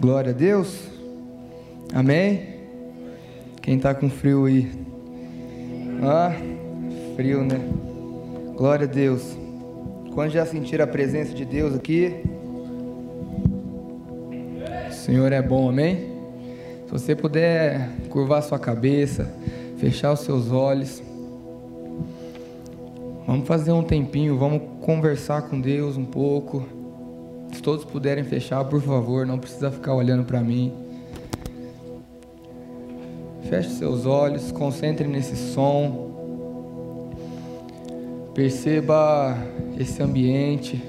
Glória a Deus. Amém. Quem está com frio aí? Ah, frio, né? Glória a Deus. Quando já sentir a presença de Deus aqui? O Senhor é bom, amém? Se você puder curvar sua cabeça, fechar os seus olhos. Vamos fazer um tempinho, vamos conversar com Deus um pouco. Se todos puderem fechar, por favor, não precisa ficar olhando para mim. Feche seus olhos, concentre nesse som. Perceba esse ambiente.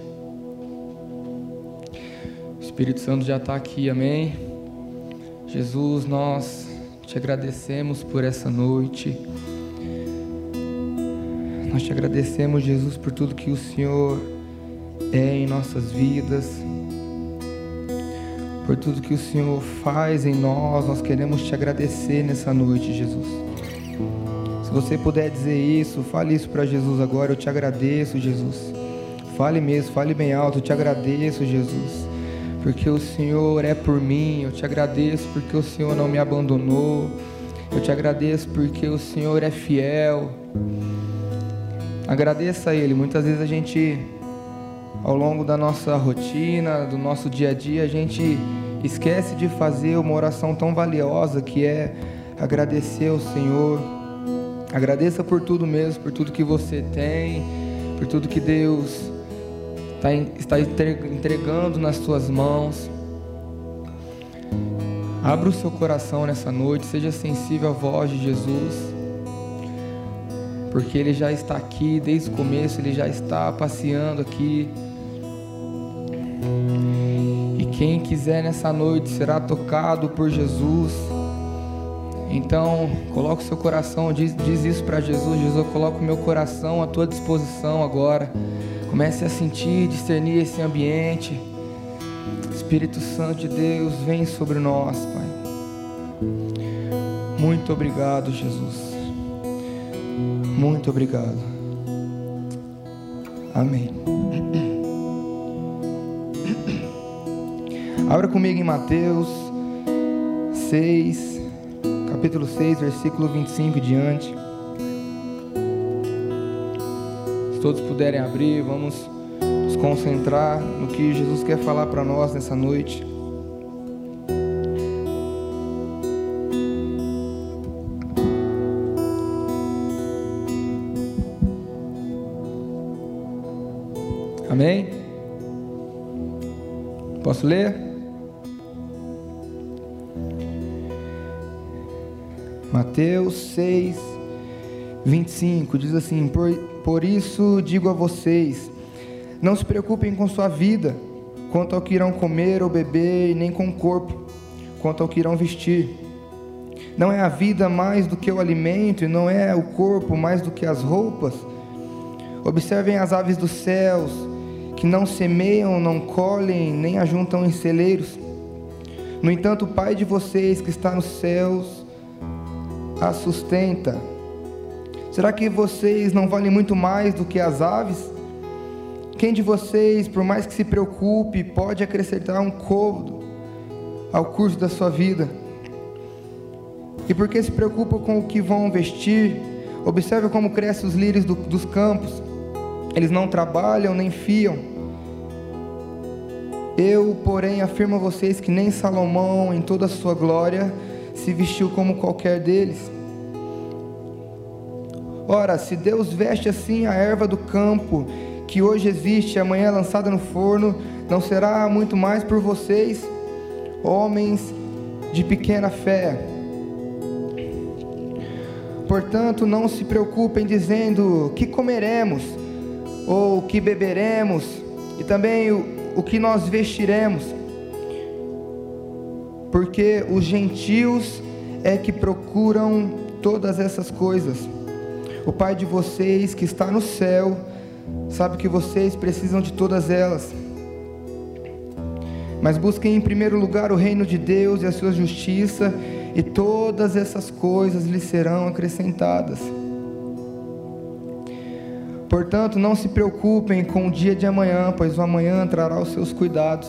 O Espírito Santo já está aqui, amém? Jesus, nós te agradecemos por essa noite. Nós te agradecemos, Jesus, por tudo que o Senhor é em nossas vidas, por tudo que o Senhor faz em nós. Nós queremos te agradecer nessa noite, Jesus. Se você puder dizer isso, fale isso para Jesus agora. Eu te agradeço, Jesus. Fale mesmo, fale bem alto. Eu te agradeço, Jesus. Porque o Senhor é por mim. Eu te agradeço porque o Senhor não me abandonou. Eu te agradeço porque o Senhor é fiel. Agradeça a Ele. Muitas vezes a gente ao longo da nossa rotina, do nosso dia a dia, a gente esquece de fazer uma oração tão valiosa que é agradecer ao Senhor. Agradeça por tudo mesmo, por tudo que você tem, por tudo que Deus tá está entregando nas suas mãos. Abra o seu coração nessa noite, seja sensível à voz de Jesus porque Ele já está aqui desde o começo, Ele já está passeando aqui. Quem quiser nessa noite será tocado por Jesus. Então, coloque o seu coração, diz, diz isso para Jesus. Jesus, eu coloco o meu coração à tua disposição agora. Comece a sentir, discernir esse ambiente. Espírito Santo de Deus, vem sobre nós, Pai. Muito obrigado, Jesus. Muito obrigado. Amém. Abra comigo em Mateus 6, capítulo 6, versículo 25 e diante. Se todos puderem abrir, vamos nos concentrar no que Jesus quer falar para nós nessa noite. Amém? Posso ler? Mateus 6, 25 diz assim: por, por isso digo a vocês, não se preocupem com sua vida, quanto ao que irão comer ou beber, nem com o corpo, quanto ao que irão vestir. Não é a vida mais do que o alimento, e não é o corpo mais do que as roupas? Observem as aves dos céus, que não semeiam, não colhem, nem ajuntam em celeiros. No entanto, o Pai de vocês que está nos céus a sustenta. Será que vocês não valem muito mais do que as aves? Quem de vocês, por mais que se preocupe, pode acrescentar um côvado ao curso da sua vida? E porque se preocupa com o que vão vestir, observe como crescem os lírios do, dos campos. Eles não trabalham nem fiam. Eu, porém, afirmo a vocês que nem Salomão, em toda a sua glória, se vestiu como qualquer deles. Ora, se Deus veste assim a erva do campo, que hoje existe e amanhã é lançada no forno, não será muito mais por vocês, homens de pequena fé. Portanto, não se preocupem dizendo que comeremos, ou que beberemos, e também o, o que nós vestiremos, porque os gentios é que procuram todas essas coisas o Pai de vocês que está no céu sabe que vocês precisam de todas elas. Mas busquem em primeiro lugar o reino de Deus e a sua justiça, e todas essas coisas lhes serão acrescentadas. Portanto, não se preocupem com o dia de amanhã, pois o amanhã trará os seus cuidados.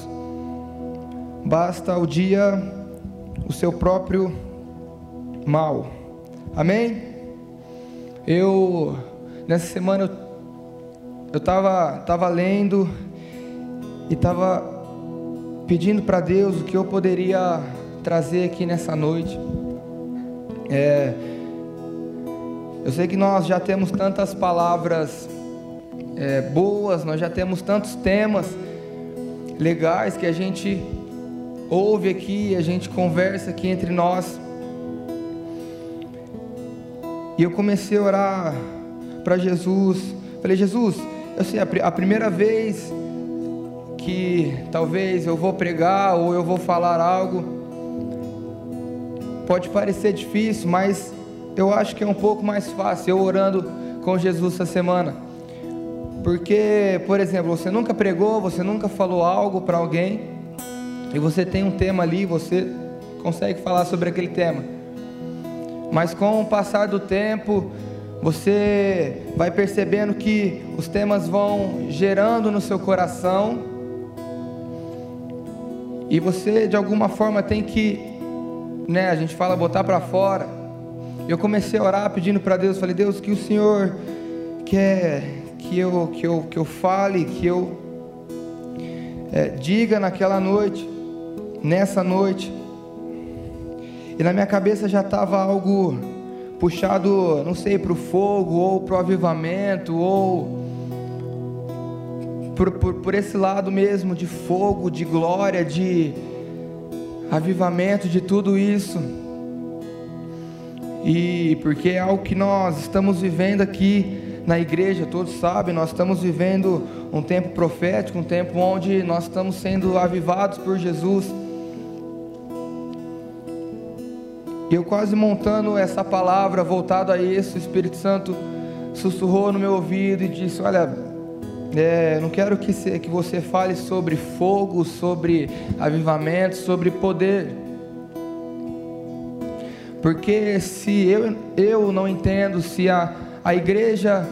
basta o dia o seu próprio mal. Amém? Eu nessa semana eu, eu tava, tava lendo e tava pedindo para Deus o que eu poderia trazer aqui nessa noite. É, eu sei que nós já temos tantas palavras é, boas, nós já temos tantos temas legais que a gente ouve aqui, a gente conversa aqui entre nós. E eu comecei a orar para Jesus. Falei, Jesus, eu sei, a primeira vez que talvez eu vou pregar ou eu vou falar algo, pode parecer difícil, mas eu acho que é um pouco mais fácil eu orando com Jesus essa semana. Porque, por exemplo, você nunca pregou, você nunca falou algo para alguém, e você tem um tema ali, você consegue falar sobre aquele tema. Mas com o passar do tempo, você vai percebendo que os temas vão gerando no seu coração, e você de alguma forma tem que, né, a gente fala botar para fora. Eu comecei a orar pedindo para Deus, falei: "Deus, que o Senhor quer que eu que eu que eu fale, que eu é, diga naquela noite, nessa noite. E na minha cabeça já estava algo puxado, não sei, para o fogo, ou para o avivamento, ou por, por, por esse lado mesmo de fogo, de glória, de avivamento, de tudo isso. E porque é algo que nós estamos vivendo aqui na igreja, todos sabem, nós estamos vivendo um tempo profético, um tempo onde nós estamos sendo avivados por Jesus. E eu quase montando essa palavra voltado a isso, o Espírito Santo sussurrou no meu ouvido e disse: Olha, é, não quero que, que você fale sobre fogo, sobre avivamento, sobre poder. Porque se eu, eu não entendo, se a, a igreja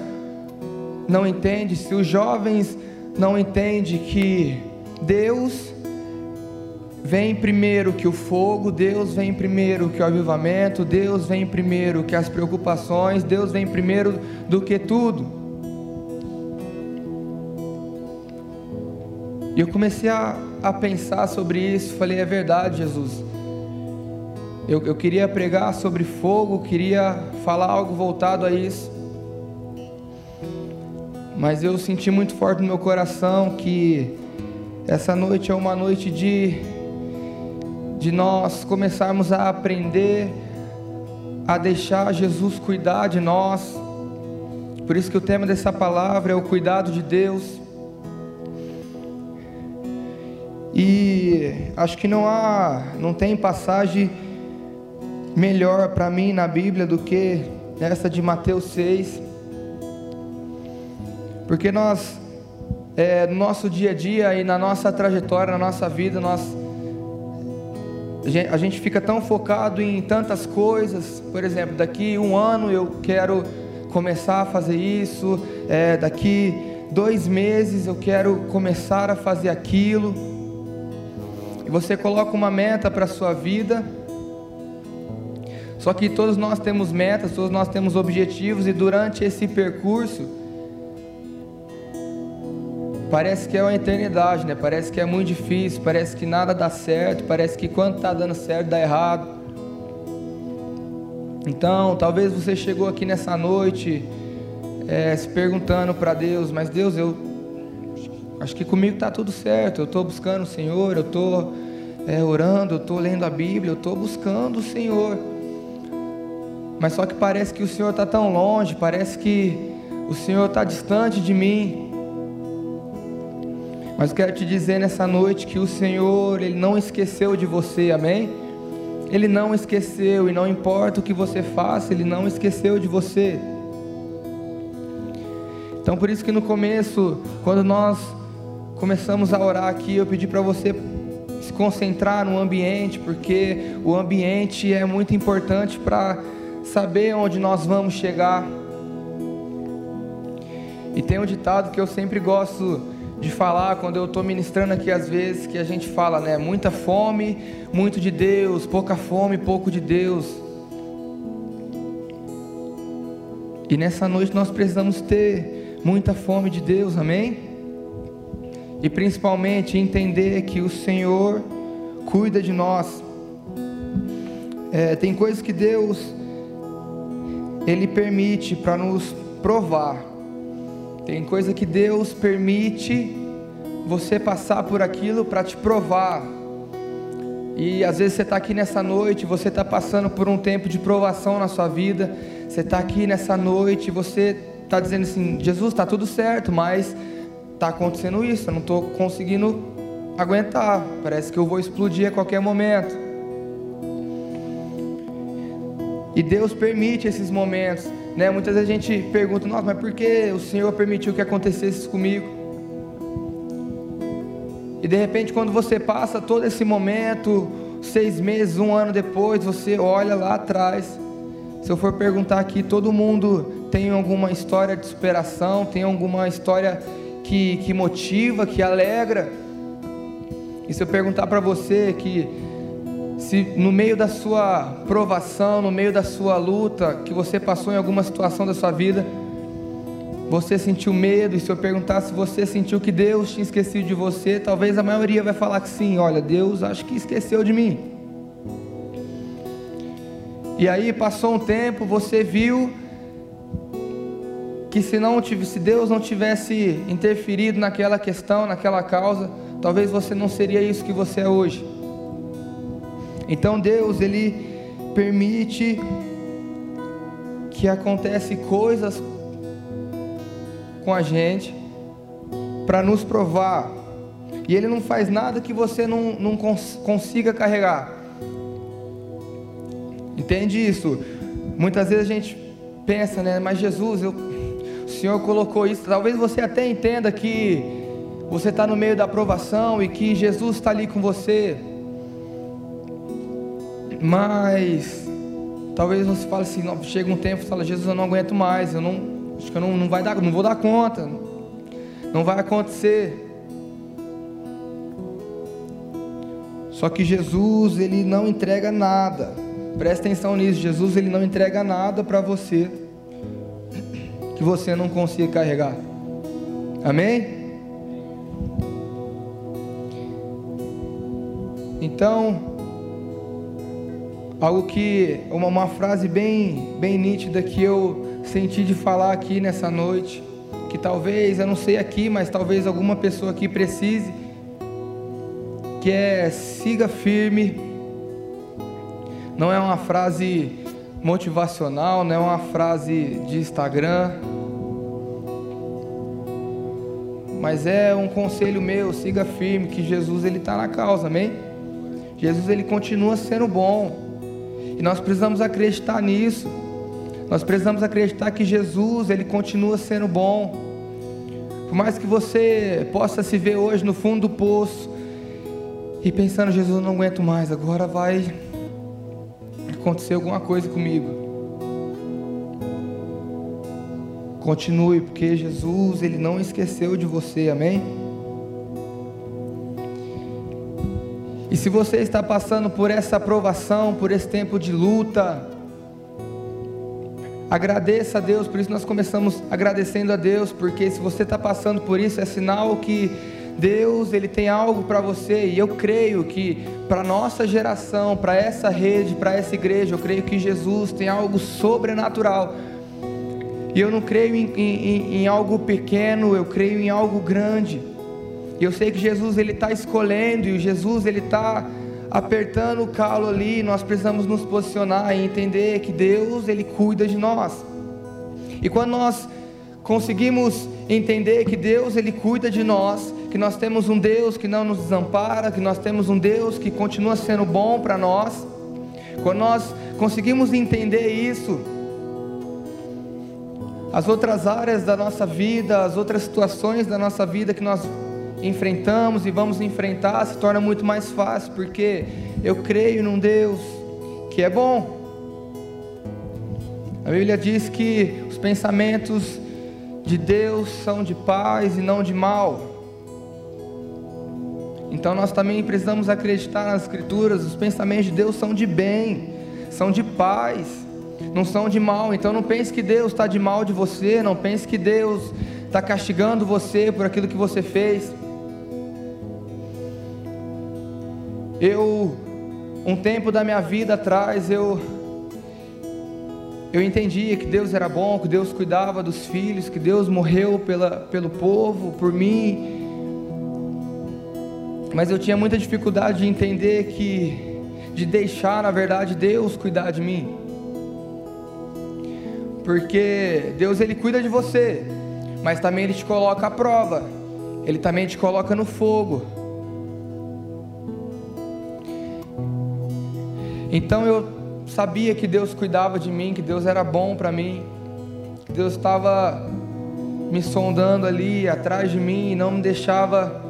não entende, se os jovens não entendem que Deus vem primeiro que o fogo, Deus vem primeiro que o avivamento, Deus vem primeiro que as preocupações, Deus vem primeiro do que tudo. E eu comecei a, a pensar sobre isso, falei, é verdade, Jesus. Eu, eu queria pregar sobre fogo, queria falar algo voltado a isso. Mas eu senti muito forte no meu coração que essa noite é uma noite de de nós começarmos a aprender a deixar Jesus cuidar de nós. Por isso que o tema dessa palavra é o cuidado de Deus. E acho que não há, não tem passagem melhor para mim na Bíblia do que essa de Mateus 6. Porque nós, é, no nosso dia a dia e na nossa trajetória, na nossa vida, nós a gente fica tão focado em tantas coisas, por exemplo, daqui um ano eu quero começar a fazer isso, é, daqui dois meses eu quero começar a fazer aquilo, e você coloca uma meta para a sua vida, só que todos nós temos metas, todos nós temos objetivos, e durante esse percurso, Parece que é uma eternidade, né? Parece que é muito difícil, parece que nada dá certo, parece que quando está dando certo dá errado. Então, talvez você chegou aqui nessa noite é, se perguntando para Deus, mas Deus, eu acho que comigo está tudo certo. Eu estou buscando o Senhor, eu estou é, orando, eu estou lendo a Bíblia, eu estou buscando o Senhor. Mas só que parece que o Senhor está tão longe, parece que o Senhor está distante de mim. Mas quero te dizer nessa noite que o Senhor, Ele não esqueceu de você, amém? Ele não esqueceu, e não importa o que você faça, Ele não esqueceu de você. Então por isso que no começo, quando nós começamos a orar aqui, eu pedi para você se concentrar no ambiente, porque o ambiente é muito importante para saber onde nós vamos chegar. E tem um ditado que eu sempre gosto de falar quando eu estou ministrando aqui às vezes que a gente fala, né? Muita fome, muito de Deus, pouca fome, pouco de Deus. E nessa noite nós precisamos ter muita fome de Deus, amém? E principalmente entender que o Senhor cuida de nós. É, tem coisas que Deus Ele permite para nos provar. Tem coisa que Deus permite você passar por aquilo para te provar. E às vezes você está aqui nessa noite, você está passando por um tempo de provação na sua vida. Você está aqui nessa noite, você está dizendo assim: Jesus, está tudo certo, mas está acontecendo isso, eu não estou conseguindo aguentar. Parece que eu vou explodir a qualquer momento. E Deus permite esses momentos. Né? Muitas vezes a gente pergunta, nossa, mas por que o Senhor permitiu que acontecesse comigo? E de repente, quando você passa todo esse momento, seis meses, um ano depois, você olha lá atrás. Se eu for perguntar aqui, todo mundo tem alguma história de superação, tem alguma história que, que motiva, que alegra. E se eu perguntar para você que se no meio da sua provação, no meio da sua luta, que você passou em alguma situação da sua vida, você sentiu medo, e se eu perguntar se você sentiu que Deus tinha esquecido de você, talvez a maioria vai falar que sim, olha, Deus acho que esqueceu de mim. E aí passou um tempo, você viu que se não se Deus não tivesse interferido naquela questão, naquela causa, talvez você não seria isso que você é hoje. Então Deus ele permite que acontece coisas com a gente para nos provar. E ele não faz nada que você não, não cons consiga carregar. Entende isso? Muitas vezes a gente pensa, né? Mas Jesus, eu, o Senhor colocou isso. Talvez você até entenda que você está no meio da aprovação e que Jesus está ali com você. Mas talvez você fale assim, não, chega um tempo fala, Jesus, eu não aguento mais, eu não, acho que eu não, não vai dar, não vou dar conta, não vai acontecer. Só que Jesus, ele não entrega nada. Presta atenção nisso, Jesus ele não entrega nada para você que você não consiga carregar. Amém? Então, Algo que uma, uma frase bem bem nítida que eu senti de falar aqui nessa noite, que talvez eu não sei aqui, mas talvez alguma pessoa aqui precise, que é siga firme. Não é uma frase motivacional, não é uma frase de Instagram, mas é um conselho meu, siga firme, que Jesus ele está na causa, amém? Jesus ele continua sendo bom. E nós precisamos acreditar nisso. Nós precisamos acreditar que Jesus, ele continua sendo bom. Por mais que você possa se ver hoje no fundo do poço e pensando, Jesus, não aguento mais, agora vai acontecer alguma coisa comigo. Continue, porque Jesus, ele não esqueceu de você, amém? E se você está passando por essa aprovação, por esse tempo de luta, agradeça a Deus, por isso nós começamos agradecendo a Deus, porque se você está passando por isso, é sinal que Deus ele tem algo para você, e eu creio que para nossa geração, para essa rede, para essa igreja, eu creio que Jesus tem algo sobrenatural. E eu não creio em, em, em algo pequeno, eu creio em algo grande. E eu sei que Jesus ele está escolhendo e Jesus ele está apertando o calo ali. Nós precisamos nos posicionar e entender que Deus ele cuida de nós. E quando nós conseguimos entender que Deus ele cuida de nós, que nós temos um Deus que não nos desampara, que nós temos um Deus que continua sendo bom para nós, quando nós conseguimos entender isso, as outras áreas da nossa vida, as outras situações da nossa vida que nós enfrentamos e vamos enfrentar se torna muito mais fácil, porque eu creio num Deus que é bom. A Bíblia diz que os pensamentos de Deus são de paz e não de mal. Então nós também precisamos acreditar nas Escrituras, os pensamentos de Deus são de bem, são de paz, não são de mal. Então não pense que Deus está de mal de você, não pense que Deus está castigando você por aquilo que você fez. Eu, um tempo da minha vida atrás, eu eu entendia que Deus era bom, que Deus cuidava dos filhos, que Deus morreu pela, pelo povo, por mim. Mas eu tinha muita dificuldade de entender que, de deixar, na verdade, Deus cuidar de mim. Porque Deus ele cuida de você, mas também ele te coloca à prova. Ele também te coloca no fogo. Então eu sabia que Deus cuidava de mim, que Deus era bom para mim, que Deus estava me sondando ali atrás de mim e não me deixava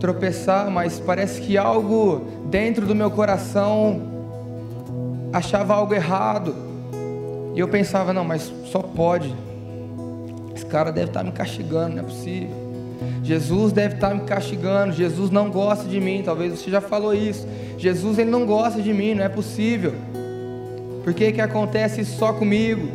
tropeçar, mas parece que algo dentro do meu coração achava algo errado. E eu pensava, não, mas só pode. Esse cara deve estar tá me castigando, não é possível. Jesus deve estar tá me castigando. Jesus não gosta de mim. Talvez você já falou isso. Jesus ele não gosta de mim, não é possível. Por que que acontece isso só comigo?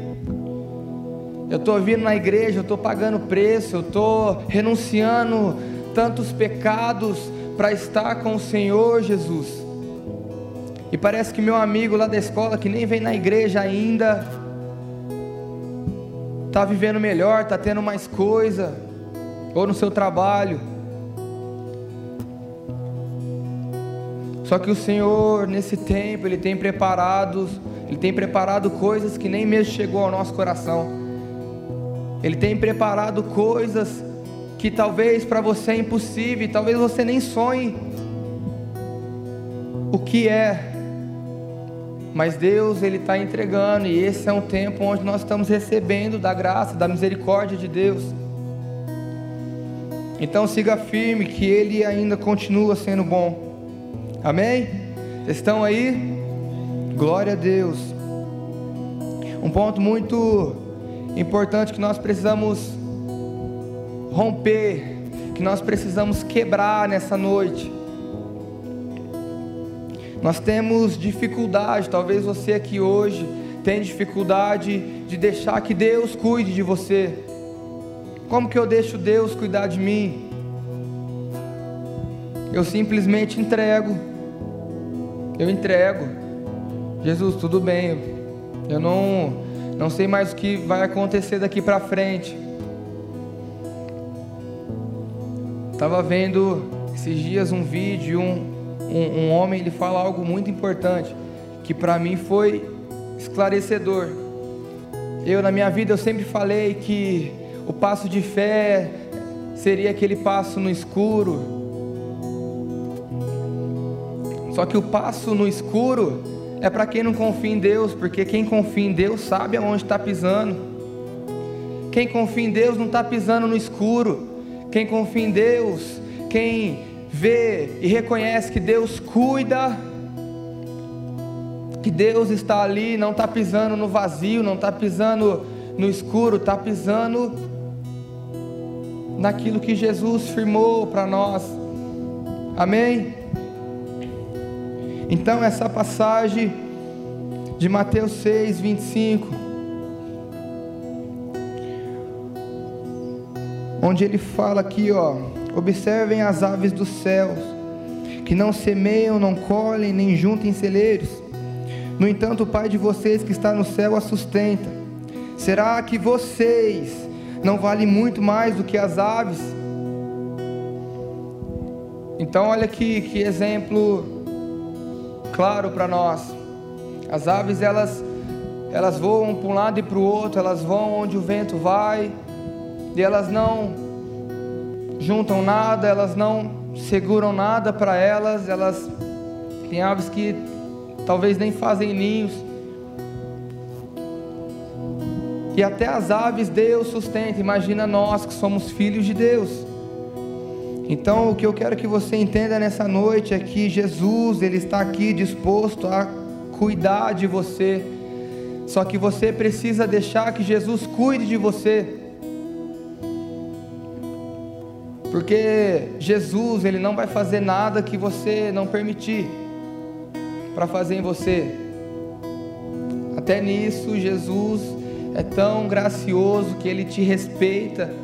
Eu estou vindo na igreja, eu estou pagando preço, eu estou renunciando tantos pecados para estar com o Senhor Jesus. E parece que meu amigo lá da escola, que nem vem na igreja ainda, está vivendo melhor, está tendo mais coisa, ou no seu trabalho. Só que o Senhor, nesse tempo, Ele tem preparado, Ele tem preparado coisas que nem mesmo chegou ao nosso coração. Ele tem preparado coisas que talvez para você é impossível, talvez você nem sonhe o que é. Mas Deus ele está entregando e esse é um tempo onde nós estamos recebendo da graça, da misericórdia de Deus. Então siga firme que Ele ainda continua sendo bom. Amém? Estão aí? Glória a Deus. Um ponto muito importante que nós precisamos romper, que nós precisamos quebrar nessa noite. Nós temos dificuldade, talvez você aqui hoje tenha dificuldade de deixar que Deus cuide de você. Como que eu deixo Deus cuidar de mim? Eu simplesmente entrego eu entrego. Jesus, tudo bem. Eu não, não sei mais o que vai acontecer daqui para frente. Estava vendo esses dias um vídeo, um, um, um homem ele fala algo muito importante que para mim foi esclarecedor. Eu na minha vida eu sempre falei que o passo de fé seria aquele passo no escuro, só que o passo no escuro é para quem não confia em Deus, porque quem confia em Deus sabe aonde está pisando. Quem confia em Deus não está pisando no escuro. Quem confia em Deus, quem vê e reconhece que Deus cuida, que Deus está ali, não está pisando no vazio, não está pisando no escuro, está pisando naquilo que Jesus firmou para nós. Amém? Então, essa passagem de Mateus 6, 25, onde ele fala aqui, ó, observem as aves dos céus, que não semeiam, não colhem, nem juntem celeiros. No entanto, o Pai de vocês que está no céu a sustenta. Será que vocês não valem muito mais do que as aves? Então, olha aqui que exemplo claro para nós. As aves elas elas voam para um lado e para o outro, elas vão onde o vento vai, e elas não juntam nada, elas não seguram nada para elas, elas tem aves que talvez nem fazem ninhos. E até as aves Deus sustenta. Imagina nós que somos filhos de Deus. Então, o que eu quero que você entenda nessa noite é que Jesus, ele está aqui disposto a cuidar de você. Só que você precisa deixar que Jesus cuide de você. Porque Jesus, ele não vai fazer nada que você não permitir para fazer em você. Até nisso, Jesus é tão gracioso que ele te respeita.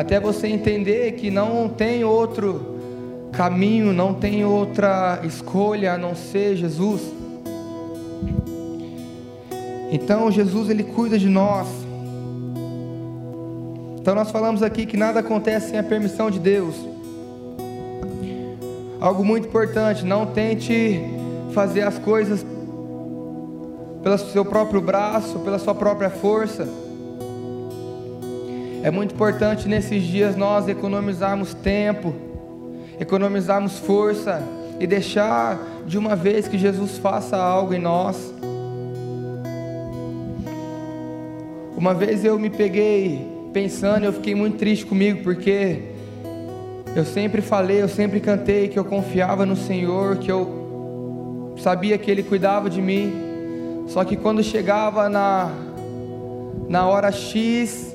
Até você entender que não tem outro caminho, não tem outra escolha a não ser Jesus. Então Jesus ele cuida de nós. Então nós falamos aqui que nada acontece sem a permissão de Deus. Algo muito importante, não tente fazer as coisas pelo seu próprio braço, pela sua própria força. É muito importante nesses dias nós economizarmos tempo economizarmos força e deixar de uma vez que Jesus faça algo em nós. Uma vez eu me peguei pensando, eu fiquei muito triste comigo porque eu sempre falei, eu sempre cantei que eu confiava no Senhor, que eu sabia que Ele cuidava de mim. Só que quando chegava na, na hora X,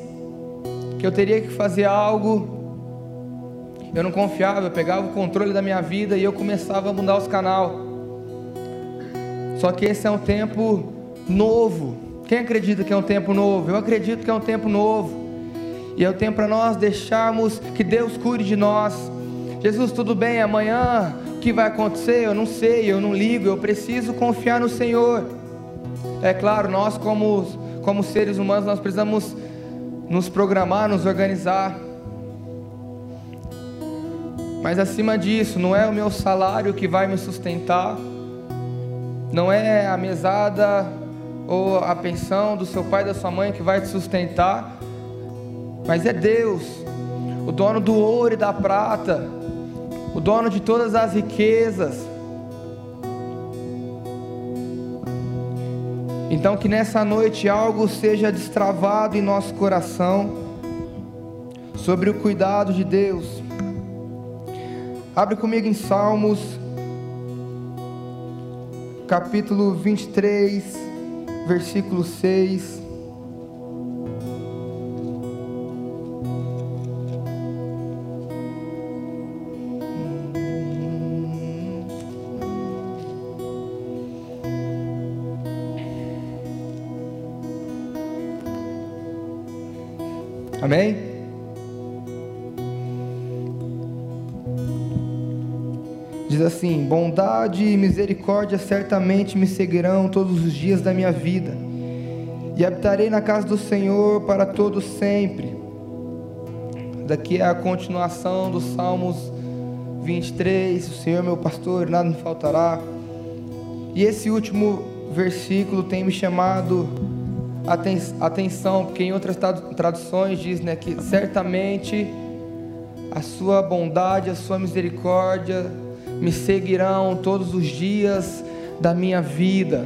que eu teria que fazer algo, eu não confiava, eu pegava o controle da minha vida e eu começava a mudar os canal. Só que esse é um tempo novo. Quem acredita que é um tempo novo? Eu acredito que é um tempo novo. E é o tempo para nós deixarmos que Deus cuide de nós. Jesus, tudo bem, amanhã o que vai acontecer? Eu não sei, eu não ligo, eu preciso confiar no Senhor. É claro, nós como, como seres humanos, nós precisamos nos programar, nos organizar. Mas acima disso, não é o meu salário que vai me sustentar, não é a mesada ou a pensão do seu pai e da sua mãe que vai te sustentar, mas é Deus, o dono do ouro e da prata, o dono de todas as riquezas. Então, que nessa noite algo seja destravado em nosso coração sobre o cuidado de Deus Abre comigo em Salmos, capítulo 23, versículo 6. Amém? Diz assim: Bondade e misericórdia certamente me seguirão todos os dias da minha vida, e habitarei na casa do Senhor para todo sempre. Daqui é a continuação dos Salmos 23. O Senhor é meu pastor, nada me faltará. E esse último versículo tem me chamado atenção, porque em outras traduções diz né, que certamente a sua bondade, a sua misericórdia me seguirão todos os dias da minha vida.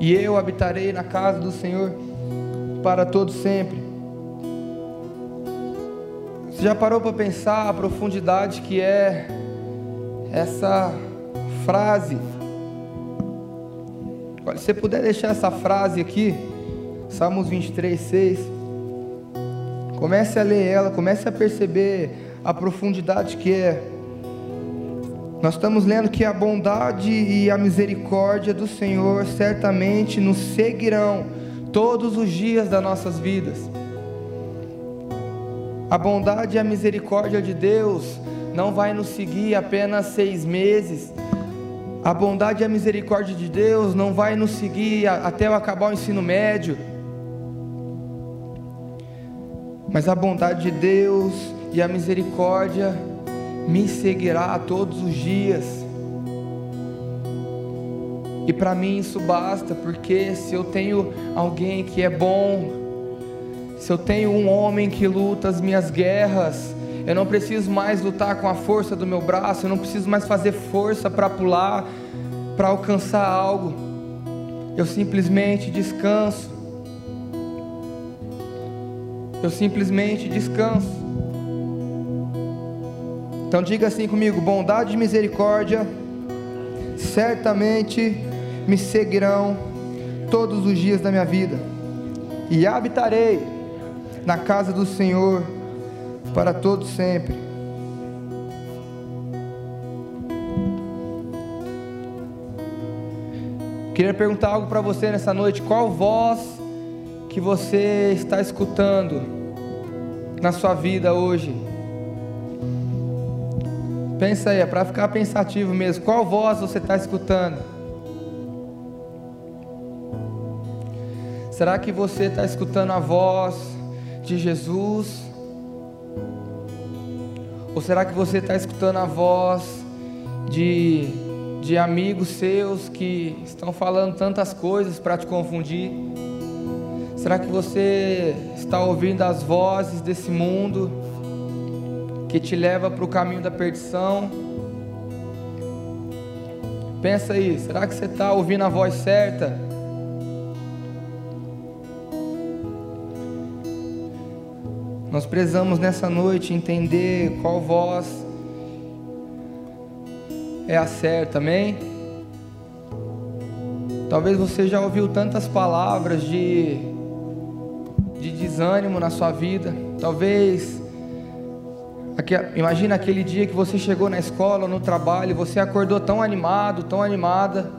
E eu habitarei na casa do Senhor para todo sempre. Você já parou para pensar a profundidade que é essa frase? Olha, se você puder deixar essa frase aqui, Salmos 23, 6. Comece a ler ela, comece a perceber a profundidade que é. Nós estamos lendo que a bondade e a misericórdia do Senhor certamente nos seguirão todos os dias das nossas vidas. A bondade e a misericórdia de Deus não vai nos seguir apenas seis meses. A bondade e a misericórdia de Deus não vai nos seguir até eu acabar o ensino médio. Mas a bondade de Deus e a misericórdia me seguirá todos os dias. E para mim isso basta, porque se eu tenho alguém que é bom, se eu tenho um homem que luta as minhas guerras, eu não preciso mais lutar com a força do meu braço, eu não preciso mais fazer força para pular, para alcançar algo. Eu simplesmente descanso. Eu simplesmente descanso. Então diga assim comigo: bondade e misericórdia certamente me seguirão todos os dias da minha vida, e habitarei na casa do Senhor para todos sempre. Queria perguntar algo para você nessa noite. Qual voz que você está escutando na sua vida hoje? Pensa aí, é para ficar pensativo mesmo. Qual voz você está escutando? Será que você está escutando a voz de Jesus? Ou será que você está escutando a voz de de amigos seus que estão falando tantas coisas para te confundir? Será que você está ouvindo as vozes desse mundo que te leva para o caminho da perdição? Pensa aí, será que você está ouvindo a voz certa? Nós precisamos nessa noite entender qual voz é a certa, amém? Talvez você já ouviu tantas palavras de, de desânimo na sua vida. Talvez, imagina aquele dia que você chegou na escola, no trabalho, você acordou tão animado, tão animada,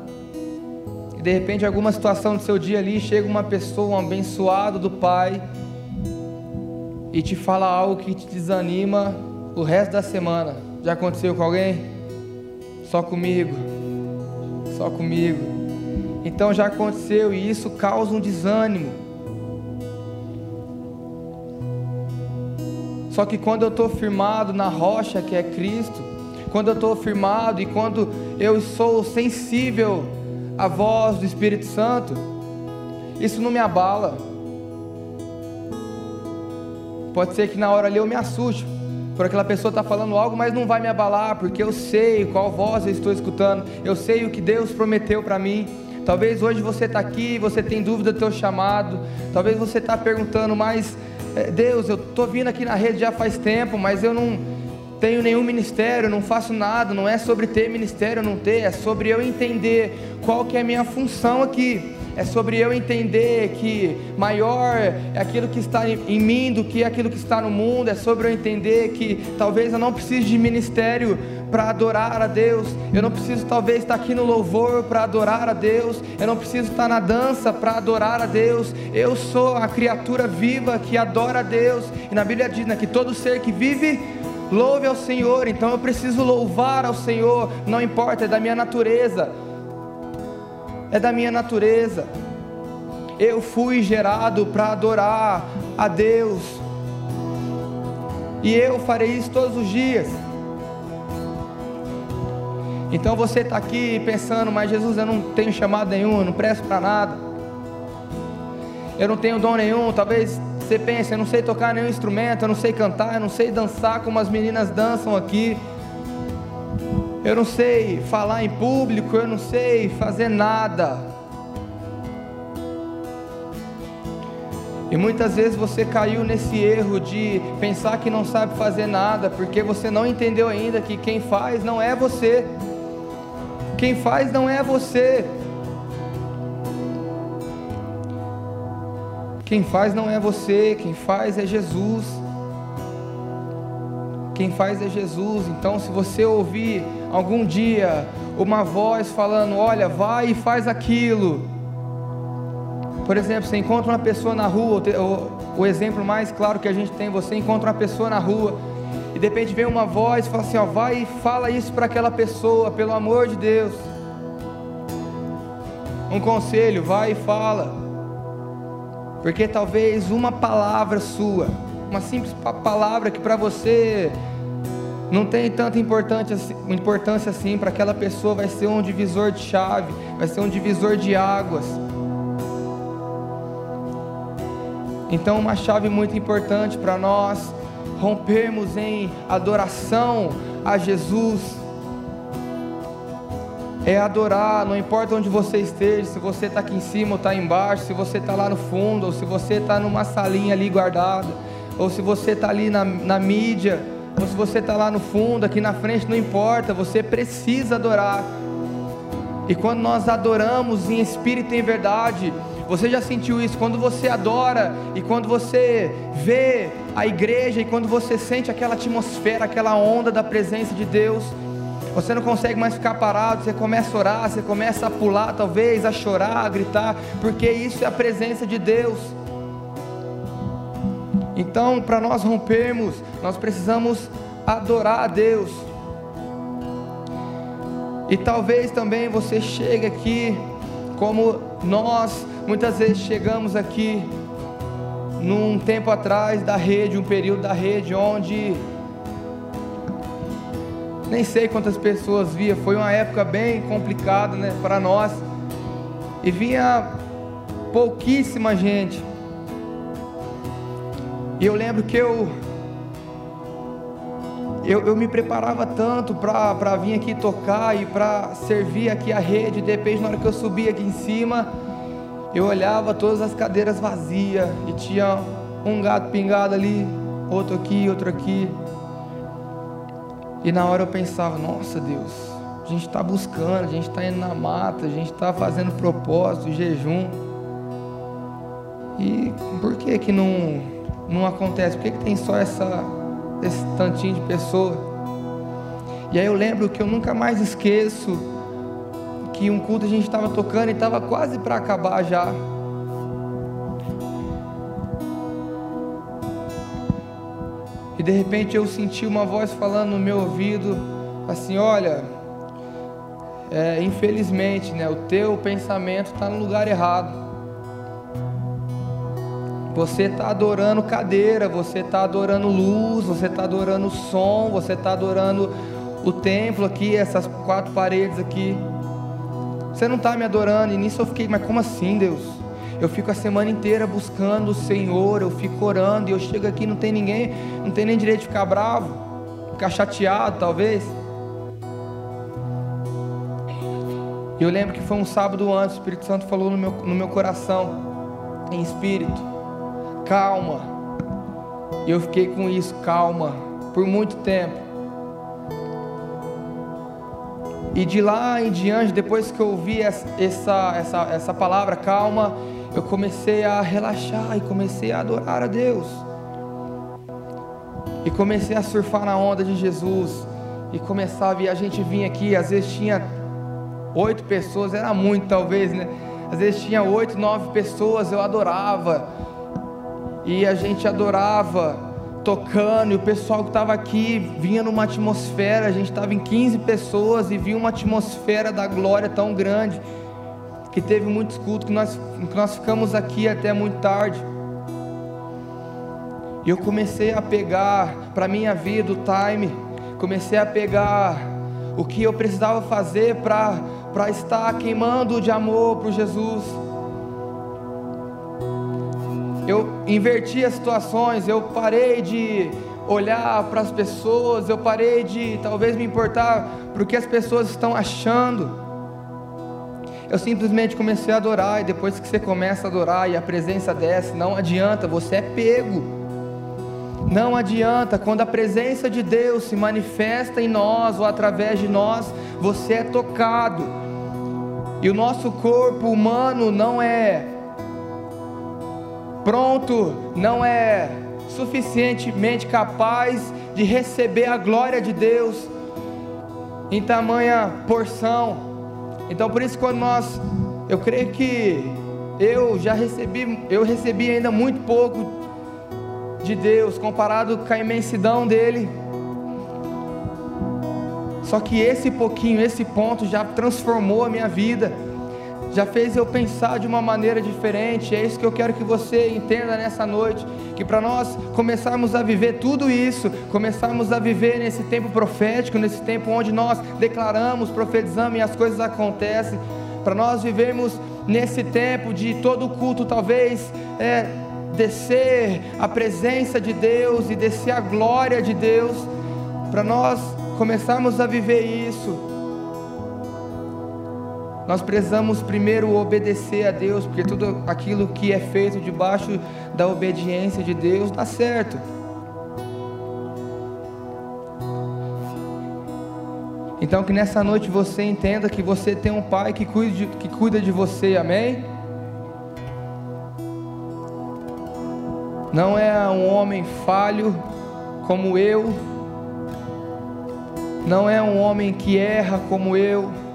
e de repente, alguma situação do seu dia ali, chega uma pessoa, um abençoado do Pai, e te fala algo que te desanima o resto da semana. Já aconteceu com alguém? Só comigo. Só comigo. Então já aconteceu e isso causa um desânimo. Só que quando eu estou firmado na rocha que é Cristo, quando eu estou firmado e quando eu sou sensível à voz do Espírito Santo, isso não me abala. Pode ser que na hora ali eu me assuste, por aquela pessoa estar tá falando algo, mas não vai me abalar, porque eu sei qual voz eu estou escutando, eu sei o que Deus prometeu para mim. Talvez hoje você está aqui, você tem dúvida do teu chamado, talvez você está perguntando, mas eh, Deus, eu estou vindo aqui na rede já faz tempo, mas eu não tenho nenhum ministério, não faço nada, não é sobre ter ministério ou não ter, é sobre eu entender qual que é a minha função aqui. É sobre eu entender que maior é aquilo que está em mim do que aquilo que está no mundo, é sobre eu entender que talvez eu não precise de ministério para adorar a Deus, eu não preciso talvez estar aqui no louvor para adorar a Deus, eu não preciso estar na dança para adorar a Deus, eu sou a criatura viva que adora a Deus, e na Bíblia diz né, que todo ser que vive louve ao Senhor, então eu preciso louvar ao Senhor, não importa, é da minha natureza é da minha natureza. Eu fui gerado para adorar a Deus, e eu farei isso todos os dias. Então você está aqui pensando, mas Jesus, eu não tenho chamado nenhum, eu não presto para nada, eu não tenho dom nenhum. Talvez você pense, eu não sei tocar nenhum instrumento, eu não sei cantar, eu não sei dançar como as meninas dançam aqui eu não sei falar em público, eu não sei fazer nada. E muitas vezes você caiu nesse erro de pensar que não sabe fazer nada, porque você não entendeu ainda que quem faz não é você. Quem faz não é você. Quem faz não é você, quem faz é Jesus. Quem faz é Jesus. Então, se você ouvir algum dia uma voz falando: Olha, vai e faz aquilo. Por exemplo, você encontra uma pessoa na rua, o, exemplo mais claro que a gente tem: você encontra uma pessoa na rua e de repente vem uma voz e fala assim: ó, Vai e fala isso para aquela pessoa, pelo amor de Deus. Um conselho: vai e fala, porque talvez uma palavra sua uma simples palavra que para você não tem tanta importância, assim, para aquela pessoa vai ser um divisor de chave, vai ser um divisor de águas. Então, uma chave muito importante para nós rompermos em adoração a Jesus é adorar, não importa onde você esteja, se você está aqui em cima ou está embaixo, se você está lá no fundo, ou se você está numa salinha ali guardada ou se você está ali na, na mídia, ou se você está lá no fundo, aqui na frente, não importa, você precisa adorar. E quando nós adoramos em espírito e em verdade, Você já sentiu isso? Quando você adora e quando você vê a igreja e quando você sente aquela atmosfera, aquela onda da presença de Deus, você não consegue mais ficar parado, você começa a orar, você começa a pular, talvez, a chorar, a gritar, porque isso é a presença de Deus. Então, para nós rompermos, nós precisamos adorar a Deus. E talvez também você chegue aqui, como nós muitas vezes chegamos aqui, num tempo atrás da rede, um período da rede, onde nem sei quantas pessoas via, foi uma época bem complicada né, para nós, e vinha pouquíssima gente. E eu lembro que eu eu, eu me preparava tanto para vir aqui tocar e para servir aqui a rede. De repente, na hora que eu subia aqui em cima, eu olhava todas as cadeiras vazias e tinha um gato pingado ali, outro aqui, outro aqui. E na hora eu pensava: Nossa Deus, a gente está buscando, a gente está indo na mata, a gente está fazendo propósito, jejum. E por que que não, não acontece? Por que, que tem só essa, esse tantinho de pessoa? E aí eu lembro que eu nunca mais esqueço que um culto a gente estava tocando e estava quase para acabar já. De repente eu senti uma voz falando no meu ouvido, assim: Olha, é, infelizmente, né, o teu pensamento está no lugar errado. Você está adorando cadeira, você está adorando luz, você está adorando som, você está adorando o templo aqui, essas quatro paredes aqui. Você não está me adorando. E nisso eu fiquei, mas como assim, Deus? Eu fico a semana inteira buscando o Senhor, eu fico orando, e eu chego aqui não tem ninguém, não tem nem direito de ficar bravo, ficar chateado talvez. E eu lembro que foi um sábado antes, o Espírito Santo falou no meu, no meu coração, em espírito, calma. E eu fiquei com isso, calma, por muito tempo. E de lá em diante, depois que eu ouvi essa, essa, essa palavra calma, eu comecei a relaxar e comecei a adorar a Deus. E comecei a surfar na onda de Jesus. E começava, a gente vinha aqui, às vezes tinha oito pessoas, era muito talvez, né? Às vezes tinha oito, nove pessoas, eu adorava. E a gente adorava tocando, e o pessoal que estava aqui vinha numa atmosfera, a gente estava em 15 pessoas e vinha uma atmosfera da glória tão grande, que teve muitos cultos, que nós, que nós ficamos aqui até muito tarde. E eu comecei a pegar para minha vida o time, comecei a pegar o que eu precisava fazer para estar queimando de amor para Jesus eu inverti as situações, eu parei de olhar para as pessoas, eu parei de talvez me importar para o que as pessoas estão achando. Eu simplesmente comecei a adorar, e depois que você começa a adorar e a presença desce, não adianta, você é pego. Não adianta, quando a presença de Deus se manifesta em nós ou através de nós, você é tocado. E o nosso corpo humano não é pronto, não é suficientemente capaz de receber a glória de Deus em tamanha porção. Então por isso quando nós, eu creio que eu já recebi, eu recebi ainda muito pouco de Deus comparado com a imensidão dele. Só que esse pouquinho, esse ponto já transformou a minha vida já fez eu pensar de uma maneira diferente. É isso que eu quero que você entenda nessa noite, que para nós começarmos a viver tudo isso, começarmos a viver nesse tempo profético, nesse tempo onde nós declaramos, profetizamos e as coisas acontecem, para nós vivermos nesse tempo de todo culto, talvez é, descer a presença de Deus e descer a glória de Deus, para nós começarmos a viver isso nós precisamos primeiro obedecer a Deus, porque tudo aquilo que é feito debaixo da obediência de Deus dá certo. Então que nessa noite você entenda que você tem um pai que cuida de, que cuida de você, amém? Não é um homem falho como eu. Não é um homem que erra como eu.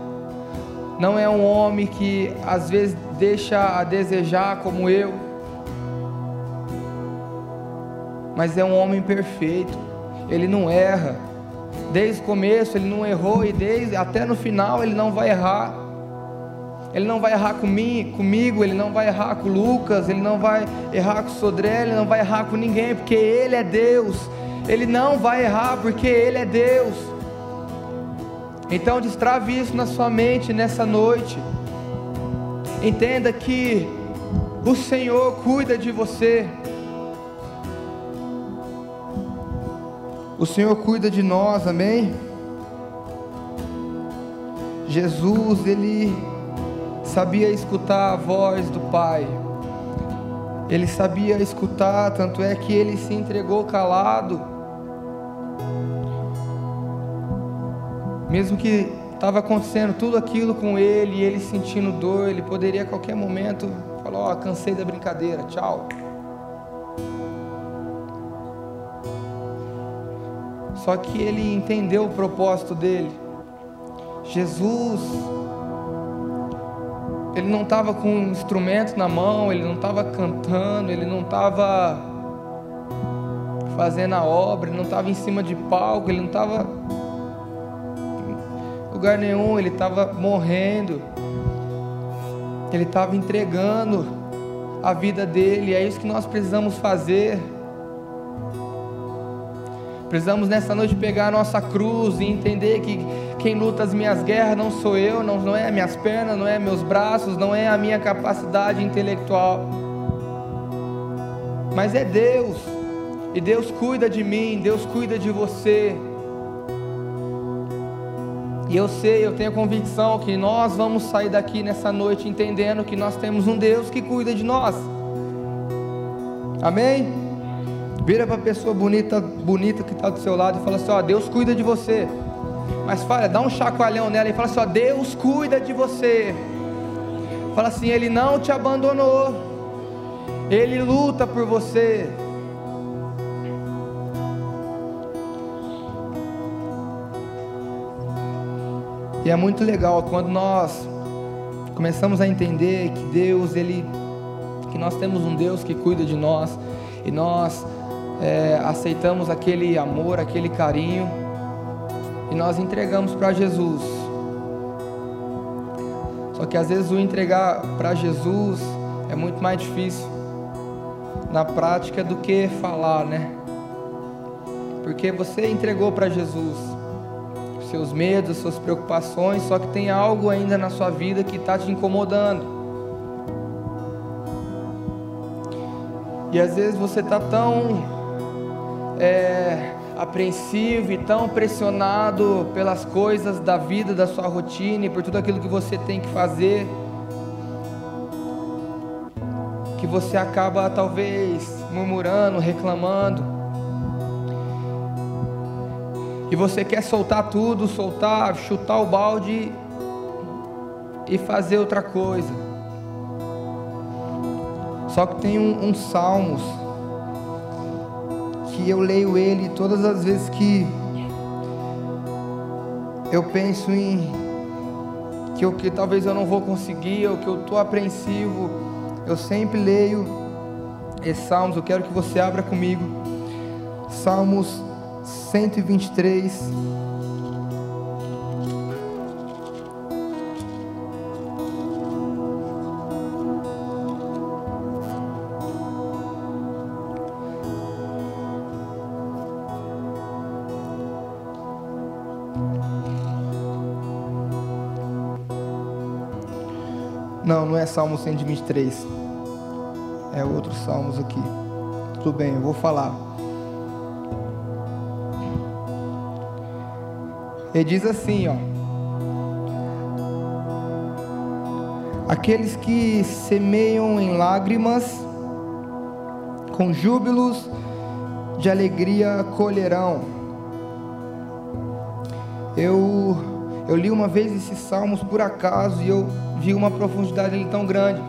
Não é um homem que às vezes deixa a desejar como eu. Mas é um homem perfeito. Ele não erra. Desde o começo ele não errou e desde até no final ele não vai errar. Ele não vai errar comigo, comigo, ele não vai errar com Lucas, ele não vai errar com Sodré, ele não vai errar com ninguém, porque ele é Deus. Ele não vai errar porque ele é Deus. Então destrave isso na sua mente nessa noite. Entenda que o Senhor cuida de você. O Senhor cuida de nós, amém? Jesus, ele sabia escutar a voz do Pai. Ele sabia escutar, tanto é que ele se entregou calado. Mesmo que estava acontecendo tudo aquilo com ele, e ele sentindo dor, ele poderia a qualquer momento falar: Ó, oh, cansei da brincadeira, tchau. Só que ele entendeu o propósito dele. Jesus ele não estava com um instrumento na mão, ele não estava cantando, ele não estava fazendo a obra, ele não estava em cima de palco, ele não estava lugar nenhum, ele estava morrendo, ele estava entregando a vida dele, é isso que nós precisamos fazer. Precisamos nessa noite pegar a nossa cruz e entender que quem luta as minhas guerras não sou eu, não, não é minhas pernas, não é meus braços, não é a minha capacidade intelectual, mas é Deus. E Deus cuida de mim, Deus cuida de você. E eu sei, eu tenho a convicção que nós vamos sair daqui nessa noite entendendo que nós temos um Deus que cuida de nós. Amém? Vira para a pessoa bonita, bonita que está do seu lado e fala assim: ó, Deus cuida de você. Mas fala, dá um chacoalhão nela e fala assim: ó, Deus cuida de você. Fala assim: Ele não te abandonou, Ele luta por você. E é muito legal quando nós começamos a entender que Deus, Ele, que nós temos um Deus que cuida de nós e nós é, aceitamos aquele amor, aquele carinho e nós entregamos para Jesus. Só que às vezes o entregar para Jesus é muito mais difícil na prática do que falar, né? Porque você entregou para Jesus seus medos, suas preocupações, só que tem algo ainda na sua vida que está te incomodando. E às vezes você está tão é, apreensivo e tão pressionado pelas coisas da vida, da sua rotina e por tudo aquilo que você tem que fazer, que você acaba talvez murmurando, reclamando. E você quer soltar tudo, soltar, chutar o balde e fazer outra coisa. Só que tem um, um Salmos que eu leio ele todas as vezes que eu penso em que, eu, que talvez eu não vou conseguir, ou que eu estou apreensivo, eu sempre leio esses salmos. Eu quero que você abra comigo. Salmos 123. Não, não é Salmo 123. É outros salmos aqui. Tudo bem, eu vou falar. Ele diz assim, ó. Aqueles que semeiam em lágrimas, com júbilos de alegria colherão. Eu eu li uma vez esses salmos por acaso e eu vi uma profundidade ali tão grande.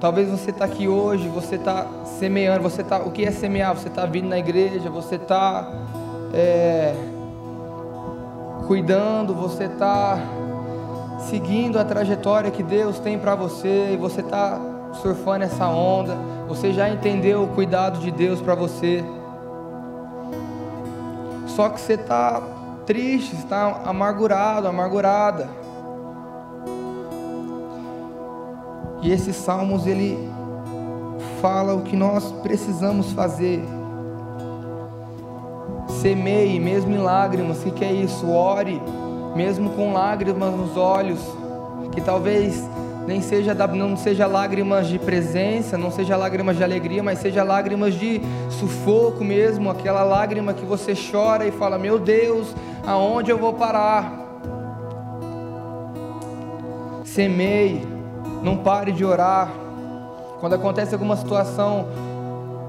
Talvez você está aqui hoje, você está semeando, você tá, o que é semear? Você está vindo na igreja, você está é, cuidando, você está seguindo a trajetória que Deus tem para você e você está surfando essa onda. Você já entendeu o cuidado de Deus para você. Só que você está triste, está amargurado, amargurada. E esses salmos ele fala o que nós precisamos fazer. Semeie mesmo em lágrimas, o que, é isso? Ore mesmo com lágrimas nos olhos, que talvez nem seja não seja lágrimas de presença, não seja lágrimas de alegria, mas seja lágrimas de sufoco mesmo, aquela lágrima que você chora e fala: "Meu Deus, aonde eu vou parar?" Semeie, não pare de orar. Quando acontece alguma situação,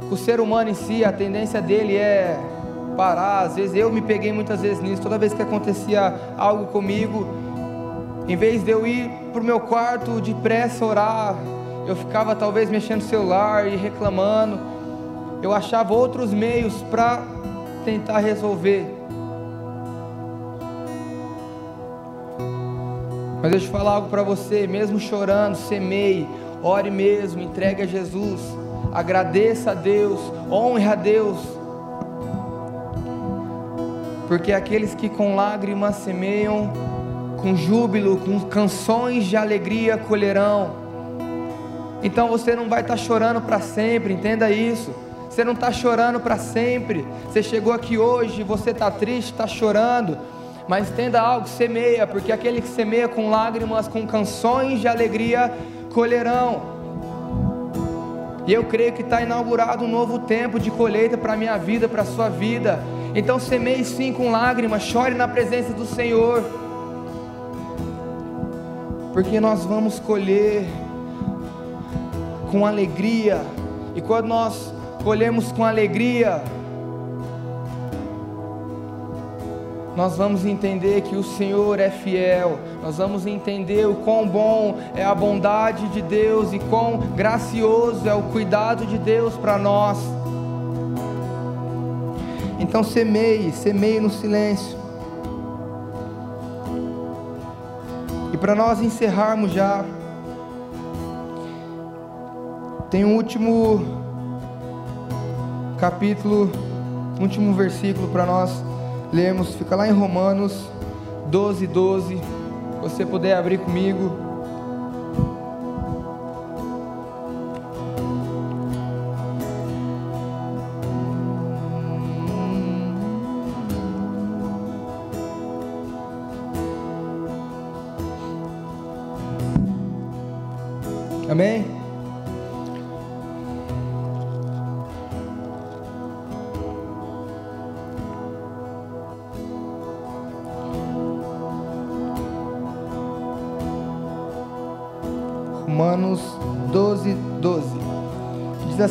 o ser humano em si, a tendência dele é parar. Às vezes eu me peguei muitas vezes nisso. Toda vez que acontecia algo comigo, em vez de eu ir para o meu quarto depressa orar, eu ficava talvez mexendo no celular e reclamando. Eu achava outros meios para tentar resolver. Mas deixa eu falar algo para você, mesmo chorando, semeie, ore mesmo, entregue a Jesus, agradeça a Deus, honre a Deus porque aqueles que com lágrimas semeiam, com júbilo, com canções de alegria colherão. Então você não vai estar tá chorando para sempre, entenda isso. Você não está chorando para sempre. Você chegou aqui hoje, você está triste, está chorando. Mas entenda algo, semeia, porque aquele que semeia com lágrimas, com canções de alegria, colherão. E eu creio que está inaugurado um novo tempo de colheita para a minha vida, para a sua vida. Então semeie sim com lágrimas, chore na presença do Senhor, porque nós vamos colher com alegria, e quando nós colhemos com alegria, nós vamos entender que o Senhor é fiel, nós vamos entender o quão bom é a bondade de Deus e quão gracioso é o cuidado de Deus para nós. Então semeie, semeie no silêncio. E para nós encerrarmos já, tem um último capítulo, último versículo para nós lermos, fica lá em Romanos 12, 12. Se você puder abrir comigo.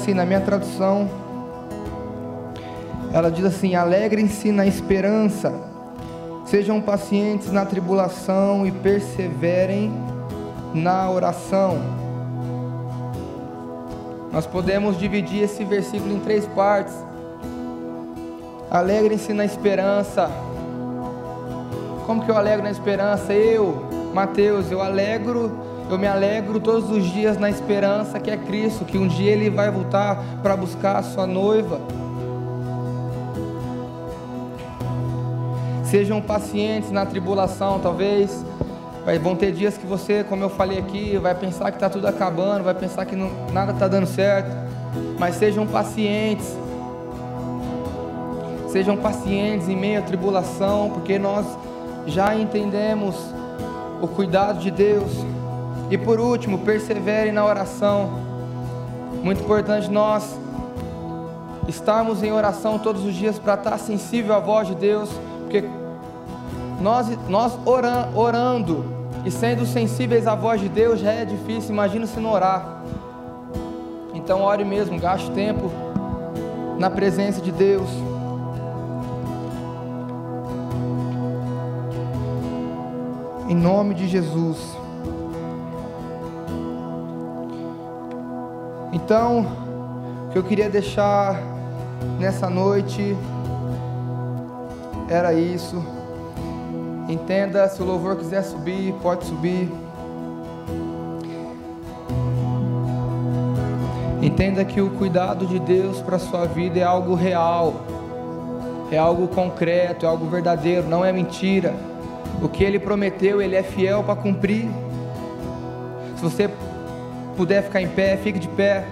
Assim, na minha tradução, ela diz assim: alegrem-se na esperança, sejam pacientes na tribulação e perseverem na oração. Nós podemos dividir esse versículo em três partes. Alegrem-se na esperança. Como que eu alegro na esperança? Eu, Mateus, eu alegro, eu me alegro todos os dias na esperança que é Cristo, que um dia ele vai voltar para buscar a sua noiva. Sejam pacientes na tribulação, talvez Vai, vão ter dias que você, como eu falei aqui, vai pensar que está tudo acabando, vai pensar que não, nada está dando certo. Mas sejam pacientes. Sejam pacientes em meio à tribulação, porque nós já entendemos o cuidado de Deus. E por último, perseverem na oração. Muito importante nós estarmos em oração todos os dias para estar sensível à voz de Deus, porque nós, nós orando e sendo sensíveis à voz de Deus já é difícil, imagina se não orar. Então ore mesmo, gaste tempo na presença de Deus. Em nome de Jesus. Então, o que eu queria deixar nessa noite era isso. Entenda, se o louvor quiser subir, pode subir. Entenda que o cuidado de Deus para sua vida é algo real, é algo concreto, é algo verdadeiro, não é mentira. O que Ele prometeu, Ele é fiel para cumprir. Se você puder ficar em pé, fique de pé.